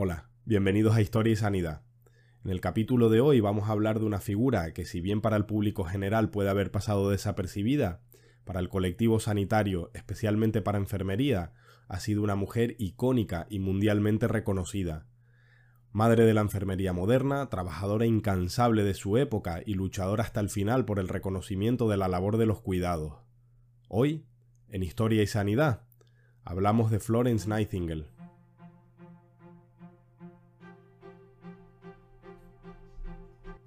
Hola, bienvenidos a Historia y Sanidad. En el capítulo de hoy vamos a hablar de una figura que si bien para el público general puede haber pasado desapercibida, para el colectivo sanitario, especialmente para enfermería, ha sido una mujer icónica y mundialmente reconocida. Madre de la enfermería moderna, trabajadora incansable de su época y luchadora hasta el final por el reconocimiento de la labor de los cuidados. Hoy, en Historia y Sanidad, hablamos de Florence Nightingale.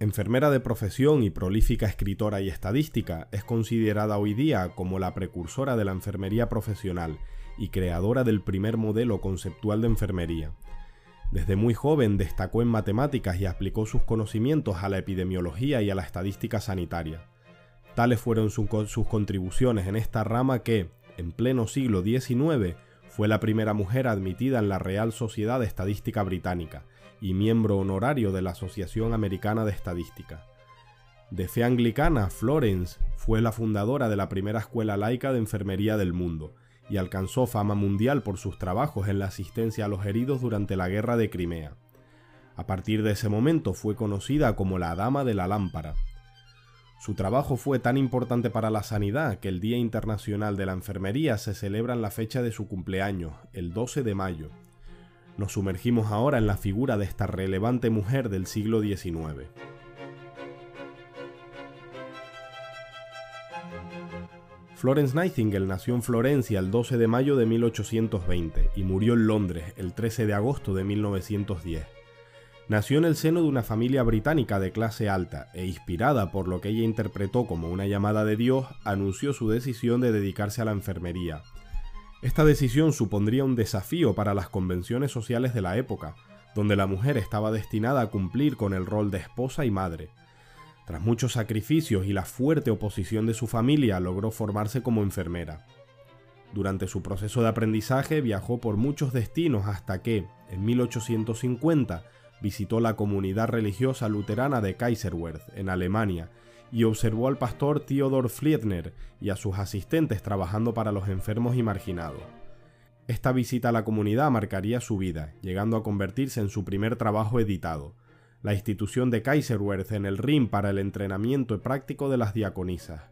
Enfermera de profesión y prolífica escritora y estadística, es considerada hoy día como la precursora de la enfermería profesional y creadora del primer modelo conceptual de enfermería. Desde muy joven destacó en matemáticas y aplicó sus conocimientos a la epidemiología y a la estadística sanitaria. Tales fueron sus contribuciones en esta rama que, en pleno siglo XIX, fue la primera mujer admitida en la Real Sociedad Estadística Británica y miembro honorario de la Asociación Americana de Estadística. De fe anglicana, Florence fue la fundadora de la primera escuela laica de enfermería del mundo y alcanzó fama mundial por sus trabajos en la asistencia a los heridos durante la Guerra de Crimea. A partir de ese momento fue conocida como la Dama de la Lámpara. Su trabajo fue tan importante para la sanidad que el Día Internacional de la Enfermería se celebra en la fecha de su cumpleaños, el 12 de mayo, nos sumergimos ahora en la figura de esta relevante mujer del siglo XIX. Florence Nightingale nació en Florencia el 12 de mayo de 1820 y murió en Londres el 13 de agosto de 1910. Nació en el seno de una familia británica de clase alta e inspirada por lo que ella interpretó como una llamada de Dios, anunció su decisión de dedicarse a la enfermería, esta decisión supondría un desafío para las convenciones sociales de la época, donde la mujer estaba destinada a cumplir con el rol de esposa y madre. Tras muchos sacrificios y la fuerte oposición de su familia, logró formarse como enfermera. Durante su proceso de aprendizaje viajó por muchos destinos hasta que, en 1850, visitó la comunidad religiosa luterana de Kaiserwerth, en Alemania, y observó al pastor Theodor Fliedner y a sus asistentes trabajando para los enfermos y marginados. Esta visita a la comunidad marcaría su vida, llegando a convertirse en su primer trabajo editado, la institución de Kaiserwerth en el Rin para el entrenamiento práctico de las diaconisas.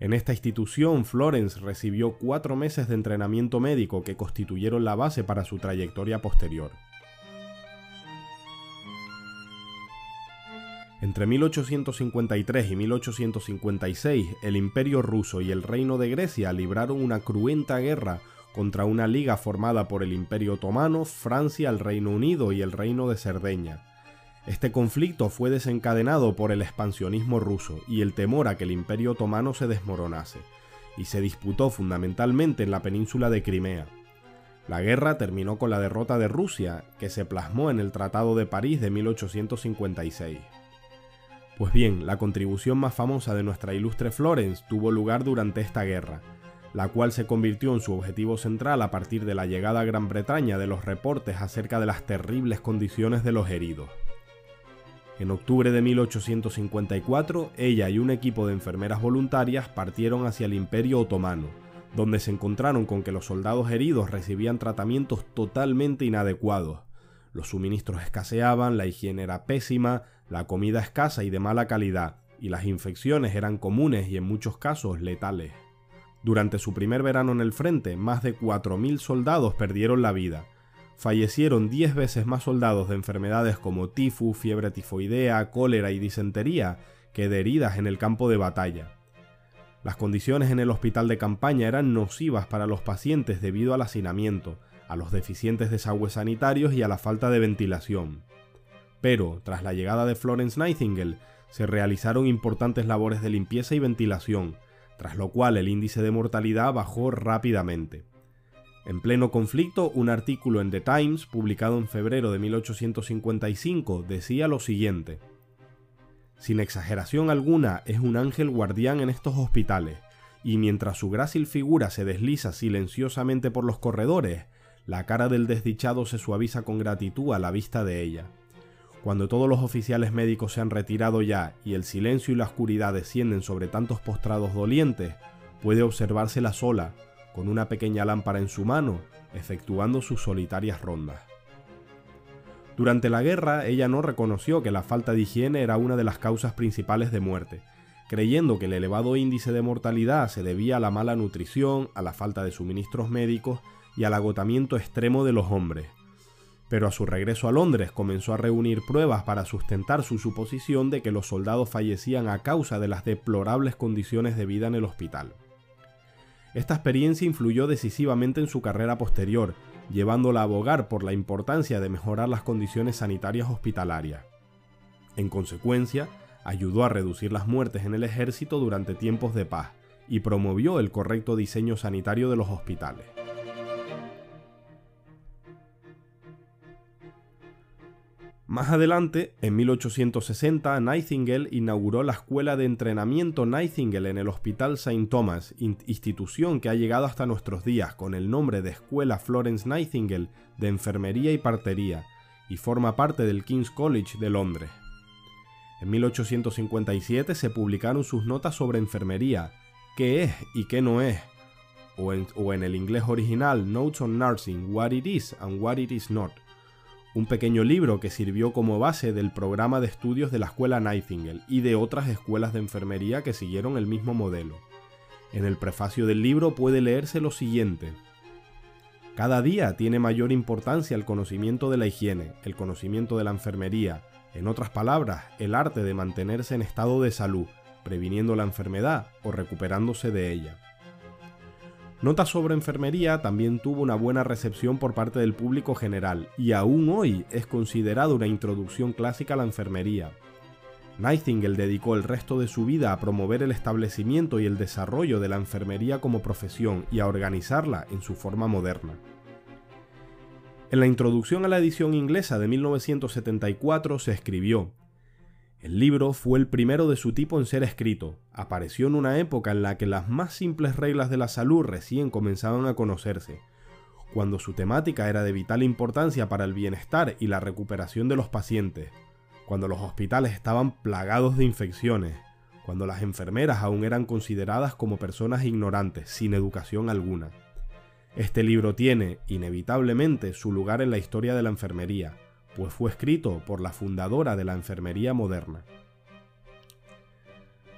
En esta institución, Florence recibió cuatro meses de entrenamiento médico que constituyeron la base para su trayectoria posterior. Entre 1853 y 1856, el Imperio ruso y el Reino de Grecia libraron una cruenta guerra contra una liga formada por el Imperio otomano, Francia, el Reino Unido y el Reino de Cerdeña. Este conflicto fue desencadenado por el expansionismo ruso y el temor a que el Imperio otomano se desmoronase, y se disputó fundamentalmente en la península de Crimea. La guerra terminó con la derrota de Rusia, que se plasmó en el Tratado de París de 1856. Pues bien, la contribución más famosa de nuestra ilustre Florence tuvo lugar durante esta guerra, la cual se convirtió en su objetivo central a partir de la llegada a Gran Bretaña de los reportes acerca de las terribles condiciones de los heridos. En octubre de 1854, ella y un equipo de enfermeras voluntarias partieron hacia el Imperio Otomano, donde se encontraron con que los soldados heridos recibían tratamientos totalmente inadecuados. Los suministros escaseaban, la higiene era pésima, la comida escasa y de mala calidad, y las infecciones eran comunes y en muchos casos letales. Durante su primer verano en el frente, más de 4.000 soldados perdieron la vida. Fallecieron 10 veces más soldados de enfermedades como tifus, fiebre tifoidea, cólera y disentería que de heridas en el campo de batalla. Las condiciones en el hospital de campaña eran nocivas para los pacientes debido al hacinamiento, a los deficientes desagües sanitarios y a la falta de ventilación pero tras la llegada de Florence Nightingale se realizaron importantes labores de limpieza y ventilación, tras lo cual el índice de mortalidad bajó rápidamente. En pleno conflicto, un artículo en The Times, publicado en febrero de 1855, decía lo siguiente. Sin exageración alguna, es un ángel guardián en estos hospitales, y mientras su grácil figura se desliza silenciosamente por los corredores, la cara del desdichado se suaviza con gratitud a la vista de ella. Cuando todos los oficiales médicos se han retirado ya y el silencio y la oscuridad descienden sobre tantos postrados dolientes, puede observársela sola, con una pequeña lámpara en su mano, efectuando sus solitarias rondas. Durante la guerra, ella no reconoció que la falta de higiene era una de las causas principales de muerte, creyendo que el elevado índice de mortalidad se debía a la mala nutrición, a la falta de suministros médicos y al agotamiento extremo de los hombres. Pero a su regreso a Londres comenzó a reunir pruebas para sustentar su suposición de que los soldados fallecían a causa de las deplorables condiciones de vida en el hospital. Esta experiencia influyó decisivamente en su carrera posterior, llevándola a abogar por la importancia de mejorar las condiciones sanitarias hospitalarias. En consecuencia, ayudó a reducir las muertes en el ejército durante tiempos de paz y promovió el correcto diseño sanitario de los hospitales. Más adelante, en 1860, Nightingale inauguró la Escuela de Entrenamiento Nightingale en el Hospital St. Thomas, institución que ha llegado hasta nuestros días con el nombre de Escuela Florence Nightingale de Enfermería y Partería, y forma parte del King's College de Londres. En 1857 se publicaron sus notas sobre enfermería, qué es y qué no es, o en, o en el inglés original Notes on Nursing, What It Is and What It Is Not un pequeño libro que sirvió como base del programa de estudios de la Escuela Nightingale y de otras escuelas de enfermería que siguieron el mismo modelo. En el prefacio del libro puede leerse lo siguiente. Cada día tiene mayor importancia el conocimiento de la higiene, el conocimiento de la enfermería, en otras palabras, el arte de mantenerse en estado de salud, previniendo la enfermedad o recuperándose de ella. Nota sobre enfermería también tuvo una buena recepción por parte del público general y aún hoy es considerado una introducción clásica a la enfermería. Nightingale dedicó el resto de su vida a promover el establecimiento y el desarrollo de la enfermería como profesión y a organizarla en su forma moderna. En la introducción a la edición inglesa de 1974 se escribió, el libro fue el primero de su tipo en ser escrito. Apareció en una época en la que las más simples reglas de la salud recién comenzaban a conocerse, cuando su temática era de vital importancia para el bienestar y la recuperación de los pacientes, cuando los hospitales estaban plagados de infecciones, cuando las enfermeras aún eran consideradas como personas ignorantes, sin educación alguna. Este libro tiene, inevitablemente, su lugar en la historia de la enfermería, pues fue escrito por la fundadora de la enfermería moderna.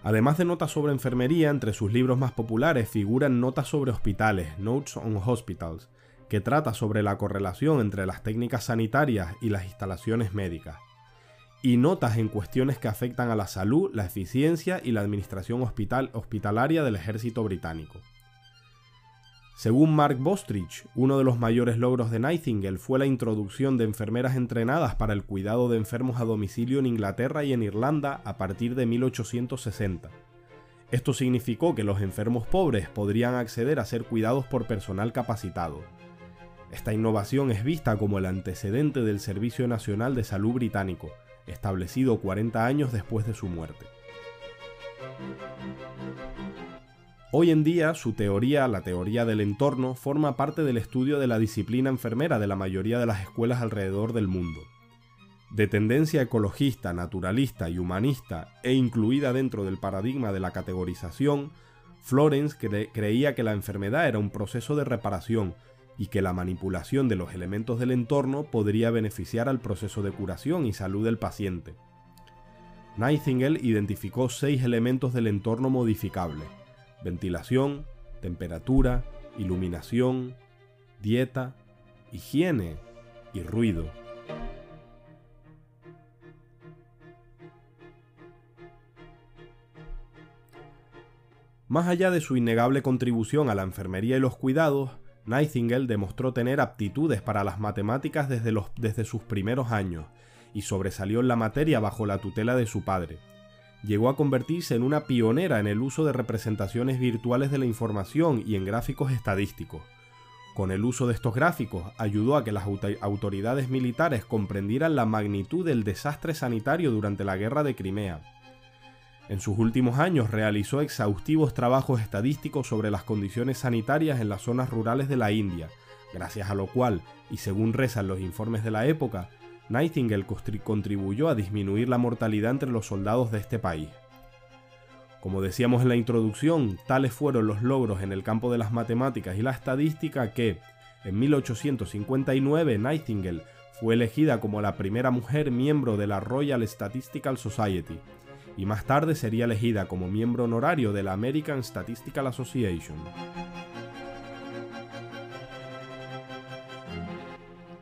Además de notas sobre enfermería, entre sus libros más populares figuran notas sobre hospitales, Notes on Hospitals, que trata sobre la correlación entre las técnicas sanitarias y las instalaciones médicas, y notas en cuestiones que afectan a la salud, la eficiencia y la administración hospital hospitalaria del ejército británico. Según Mark Bostrich, uno de los mayores logros de Nightingale fue la introducción de enfermeras entrenadas para el cuidado de enfermos a domicilio en Inglaterra y en Irlanda a partir de 1860. Esto significó que los enfermos pobres podrían acceder a ser cuidados por personal capacitado. Esta innovación es vista como el antecedente del Servicio Nacional de Salud británico, establecido 40 años después de su muerte. Hoy en día su teoría, la teoría del entorno, forma parte del estudio de la disciplina enfermera de la mayoría de las escuelas alrededor del mundo. De tendencia ecologista, naturalista y humanista e incluida dentro del paradigma de la categorización, Florence creía que la enfermedad era un proceso de reparación y que la manipulación de los elementos del entorno podría beneficiar al proceso de curación y salud del paciente. Nightingale identificó seis elementos del entorno modificable, ventilación, temperatura, iluminación, dieta, higiene y ruido. Más allá de su innegable contribución a la enfermería y los cuidados, Nightingale demostró tener aptitudes para las matemáticas desde, los, desde sus primeros años y sobresalió en la materia bajo la tutela de su padre, llegó a convertirse en una pionera en el uso de representaciones virtuales de la información y en gráficos estadísticos. Con el uso de estos gráficos ayudó a que las autoridades militares comprendieran la magnitud del desastre sanitario durante la guerra de Crimea. En sus últimos años realizó exhaustivos trabajos estadísticos sobre las condiciones sanitarias en las zonas rurales de la India, gracias a lo cual, y según rezan los informes de la época, Nightingale contribuyó a disminuir la mortalidad entre los soldados de este país. Como decíamos en la introducción, tales fueron los logros en el campo de las matemáticas y la estadística que, en 1859, Nightingale fue elegida como la primera mujer miembro de la Royal Statistical Society y más tarde sería elegida como miembro honorario de la American Statistical Association.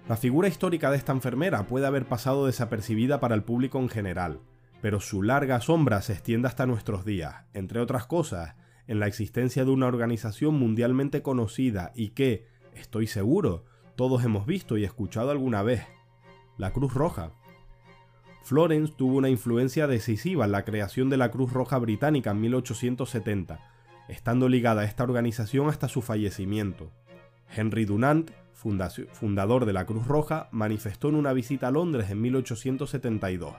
La figura histórica de esta enfermera puede haber pasado desapercibida para el público en general, pero su larga sombra se extiende hasta nuestros días, entre otras cosas, en la existencia de una organización mundialmente conocida y que, estoy seguro, todos hemos visto y escuchado alguna vez, la Cruz Roja. Florence tuvo una influencia decisiva en la creación de la Cruz Roja Británica en 1870, estando ligada a esta organización hasta su fallecimiento. Henry Dunant, fundador de la Cruz Roja, manifestó en una visita a Londres en 1872.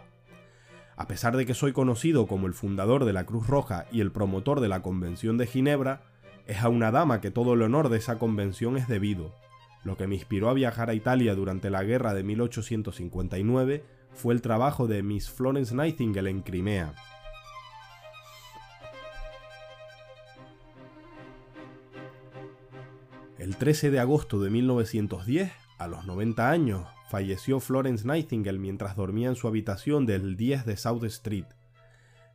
A pesar de que soy conocido como el fundador de la Cruz Roja y el promotor de la Convención de Ginebra, es a una dama que todo el honor de esa convención es debido. Lo que me inspiró a viajar a Italia durante la guerra de 1859 fue el trabajo de Miss Florence Nightingale en Crimea. El 13 de agosto de 1910, a los 90 años, falleció Florence Nightingale mientras dormía en su habitación del 10 de South Street.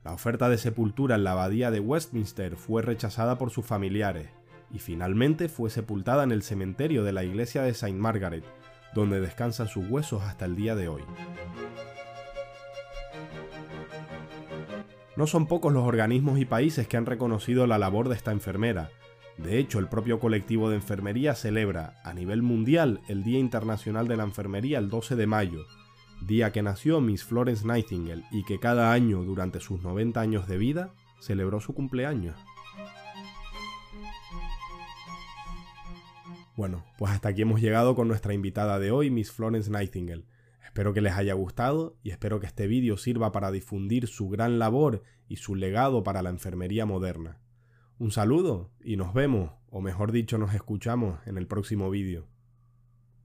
La oferta de sepultura en la abadía de Westminster fue rechazada por sus familiares y finalmente fue sepultada en el cementerio de la iglesia de St. Margaret, donde descansan sus huesos hasta el día de hoy. No son pocos los organismos y países que han reconocido la labor de esta enfermera. De hecho, el propio colectivo de enfermería celebra a nivel mundial el Día Internacional de la Enfermería el 12 de mayo, día que nació Miss Florence Nightingale y que cada año durante sus 90 años de vida celebró su cumpleaños. Bueno, pues hasta aquí hemos llegado con nuestra invitada de hoy, Miss Florence Nightingale. Espero que les haya gustado y espero que este vídeo sirva para difundir su gran labor y su legado para la enfermería moderna. Un saludo y nos vemos, o mejor dicho nos escuchamos en el próximo vídeo.